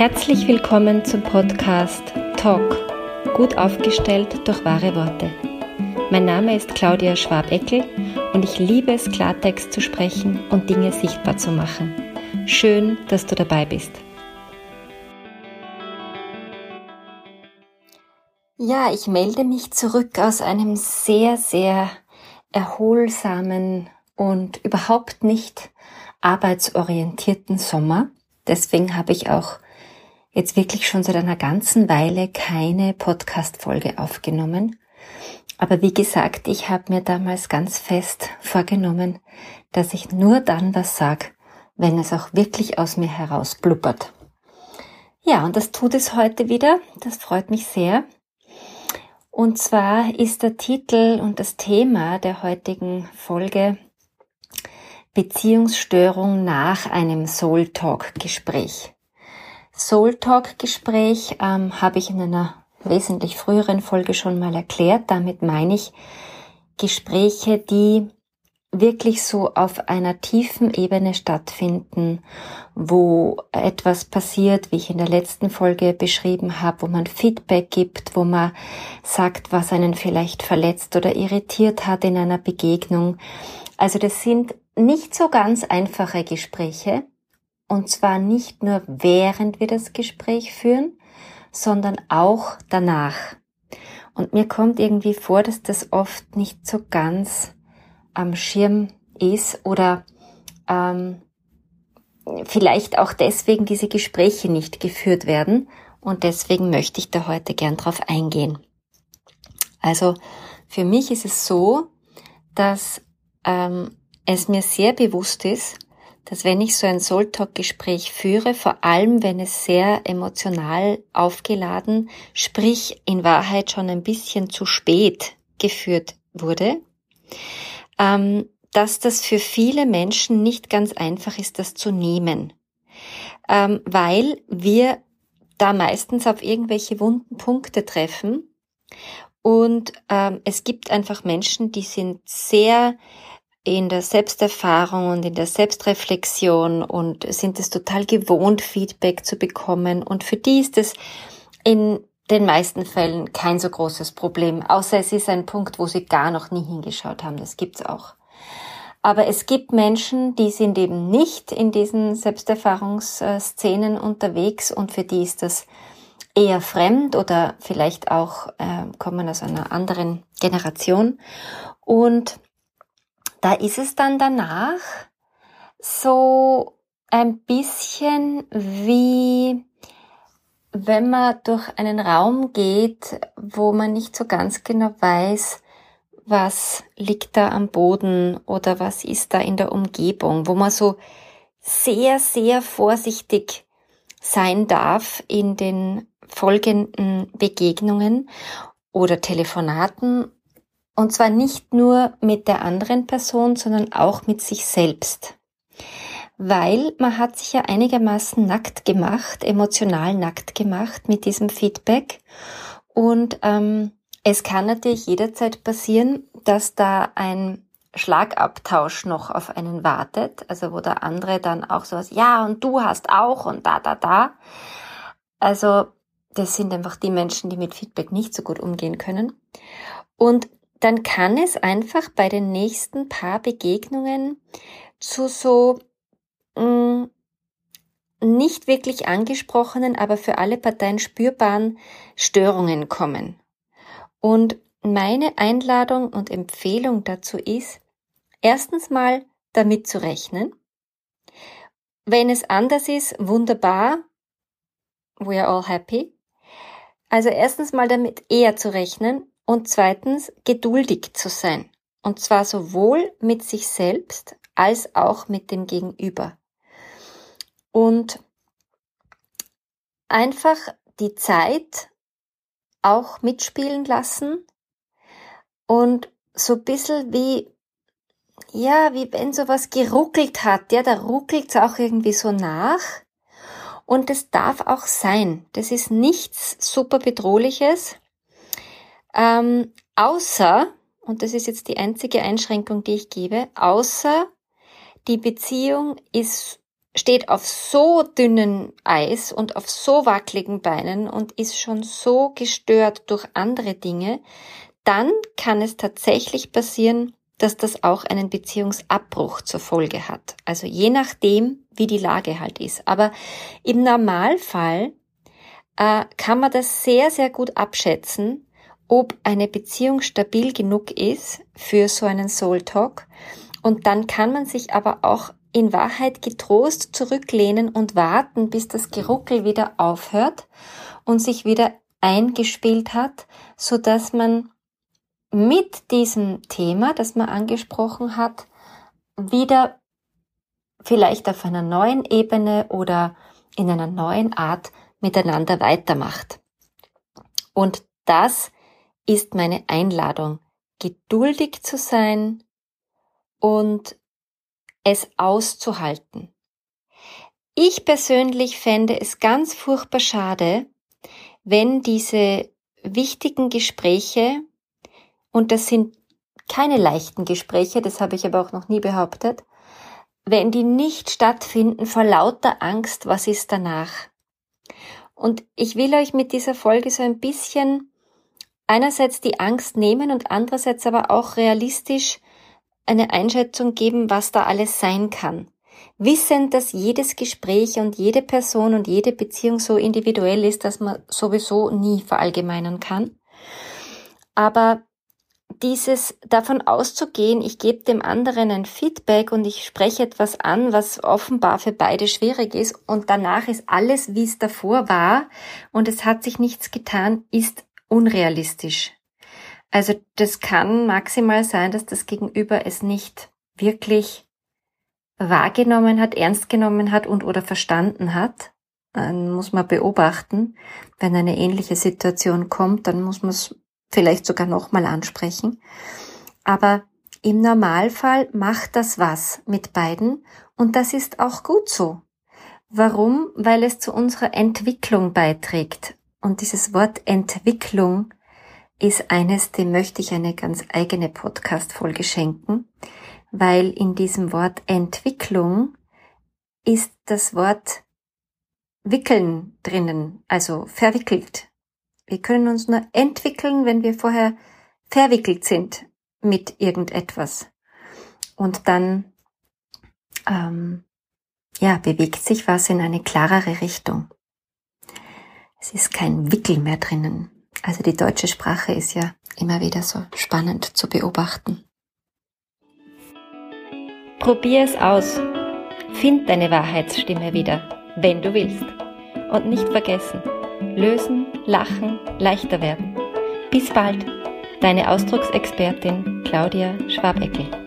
Herzlich willkommen zum Podcast Talk, gut aufgestellt durch wahre Worte. Mein Name ist Claudia Schwabeckel und ich liebe es, Klartext zu sprechen und Dinge sichtbar zu machen. Schön, dass du dabei bist. Ja, ich melde mich zurück aus einem sehr, sehr erholsamen und überhaupt nicht arbeitsorientierten Sommer. Deswegen habe ich auch jetzt wirklich schon seit einer ganzen Weile keine Podcast-Folge aufgenommen. Aber wie gesagt, ich habe mir damals ganz fest vorgenommen, dass ich nur dann was sag, wenn es auch wirklich aus mir heraus blubbert. Ja, und das tut es heute wieder. Das freut mich sehr. Und zwar ist der Titel und das Thema der heutigen Folge Beziehungsstörung nach einem Soul Talk Gespräch. Soul Talk Gespräch ähm, habe ich in einer wesentlich früheren Folge schon mal erklärt. Damit meine ich Gespräche, die wirklich so auf einer tiefen Ebene stattfinden, wo etwas passiert, wie ich in der letzten Folge beschrieben habe, wo man Feedback gibt, wo man sagt, was einen vielleicht verletzt oder irritiert hat in einer Begegnung. Also das sind nicht so ganz einfache Gespräche, und zwar nicht nur während wir das Gespräch führen, sondern auch danach. Und mir kommt irgendwie vor, dass das oft nicht so ganz am Schirm ist oder ähm, vielleicht auch deswegen diese Gespräche nicht geführt werden. Und deswegen möchte ich da heute gern drauf eingehen. Also für mich ist es so, dass ähm, es mir sehr bewusst ist, dass wenn ich so ein Soul-Talk-Gespräch führe, vor allem wenn es sehr emotional aufgeladen, sprich in Wahrheit schon ein bisschen zu spät geführt wurde, ähm, dass das für viele Menschen nicht ganz einfach ist, das zu nehmen, ähm, weil wir da meistens auf irgendwelche wunden Punkte treffen und ähm, es gibt einfach Menschen, die sind sehr in der Selbsterfahrung und in der Selbstreflexion und sind es total gewohnt, Feedback zu bekommen. Und für die ist es in den meisten Fällen kein so großes Problem, außer es ist ein Punkt, wo sie gar noch nie hingeschaut haben. Das gibt's auch. Aber es gibt Menschen, die sind eben nicht in diesen Selbsterfahrungsszenen unterwegs und für die ist das eher fremd oder vielleicht auch äh, kommen aus einer anderen Generation. Und da ist es dann danach so ein bisschen wie wenn man durch einen Raum geht, wo man nicht so ganz genau weiß, was liegt da am Boden oder was ist da in der Umgebung, wo man so sehr, sehr vorsichtig sein darf in den folgenden Begegnungen oder Telefonaten und zwar nicht nur mit der anderen Person, sondern auch mit sich selbst. Weil man hat sich ja einigermaßen nackt gemacht, emotional nackt gemacht mit diesem Feedback. Und ähm, es kann natürlich jederzeit passieren, dass da ein Schlagabtausch noch auf einen wartet, also wo der andere dann auch sowas, ja, und du hast auch und da, da, da. Also das sind einfach die Menschen, die mit Feedback nicht so gut umgehen können. Und dann kann es einfach bei den nächsten paar Begegnungen zu so mh, mm, nicht wirklich angesprochenen, aber für alle Parteien spürbaren Störungen kommen. Und meine Einladung und Empfehlung dazu ist, erstens mal damit zu rechnen. Wenn es anders ist, wunderbar. We are all happy. Also erstens mal damit eher zu rechnen und zweitens, geduldig zu sein. Und zwar sowohl mit sich selbst als auch mit dem Gegenüber. Und einfach die Zeit auch mitspielen lassen und so ein bisschen wie, ja, wie wenn sowas geruckelt hat, ja, da ruckelt es auch irgendwie so nach. Und es darf auch sein. Das ist nichts super bedrohliches. Ähm, außer, und das ist jetzt die einzige Einschränkung, die ich gebe, außer die Beziehung ist steht auf so dünnen Eis und auf so wackeligen Beinen und ist schon so gestört durch andere Dinge, dann kann es tatsächlich passieren, dass das auch einen Beziehungsabbruch zur Folge hat. Also je nachdem, wie die Lage halt ist. Aber im Normalfall äh, kann man das sehr, sehr gut abschätzen, ob eine Beziehung stabil genug ist für so einen Soul Talk. Und dann kann man sich aber auch in Wahrheit getrost zurücklehnen und warten, bis das Geruckel wieder aufhört und sich wieder eingespielt hat, so dass man mit diesem Thema, das man angesprochen hat, wieder vielleicht auf einer neuen Ebene oder in einer neuen Art miteinander weitermacht. Und das ist meine Einladung, geduldig zu sein und es auszuhalten. Ich persönlich fände es ganz furchtbar schade, wenn diese wichtigen Gespräche, und das sind keine leichten Gespräche, das habe ich aber auch noch nie behauptet, wenn die nicht stattfinden vor lauter Angst, was ist danach? Und ich will euch mit dieser Folge so ein bisschen einerseits die Angst nehmen und andererseits aber auch realistisch eine Einschätzung geben, was da alles sein kann. Wissend, dass jedes Gespräch und jede Person und jede Beziehung so individuell ist, dass man sowieso nie verallgemeinern kann. Aber dieses davon auszugehen, ich gebe dem anderen ein Feedback und ich spreche etwas an, was offenbar für beide schwierig ist und danach ist alles, wie es davor war und es hat sich nichts getan, ist unrealistisch. Also das kann maximal sein, dass das Gegenüber es nicht wirklich wahrgenommen hat, ernst genommen hat und oder verstanden hat. Dann muss man beobachten. Wenn eine ähnliche Situation kommt, dann muss man es vielleicht sogar nochmal ansprechen. Aber im Normalfall macht das was mit beiden und das ist auch gut so. Warum? Weil es zu unserer Entwicklung beiträgt. Und dieses Wort Entwicklung ist eines, dem möchte ich eine ganz eigene Podcast-Folge schenken, weil in diesem Wort Entwicklung ist das Wort wickeln drinnen, also verwickelt. Wir können uns nur entwickeln, wenn wir vorher verwickelt sind mit irgendetwas. Und dann ähm, ja, bewegt sich was in eine klarere Richtung. Es ist kein Wickel mehr drinnen. Also die deutsche Sprache ist ja immer wieder so spannend zu beobachten. Probier es aus. Find deine Wahrheitsstimme wieder, wenn du willst. Und nicht vergessen, lösen, lachen, leichter werden. Bis bald, deine Ausdrucksexpertin Claudia Schwabeckel.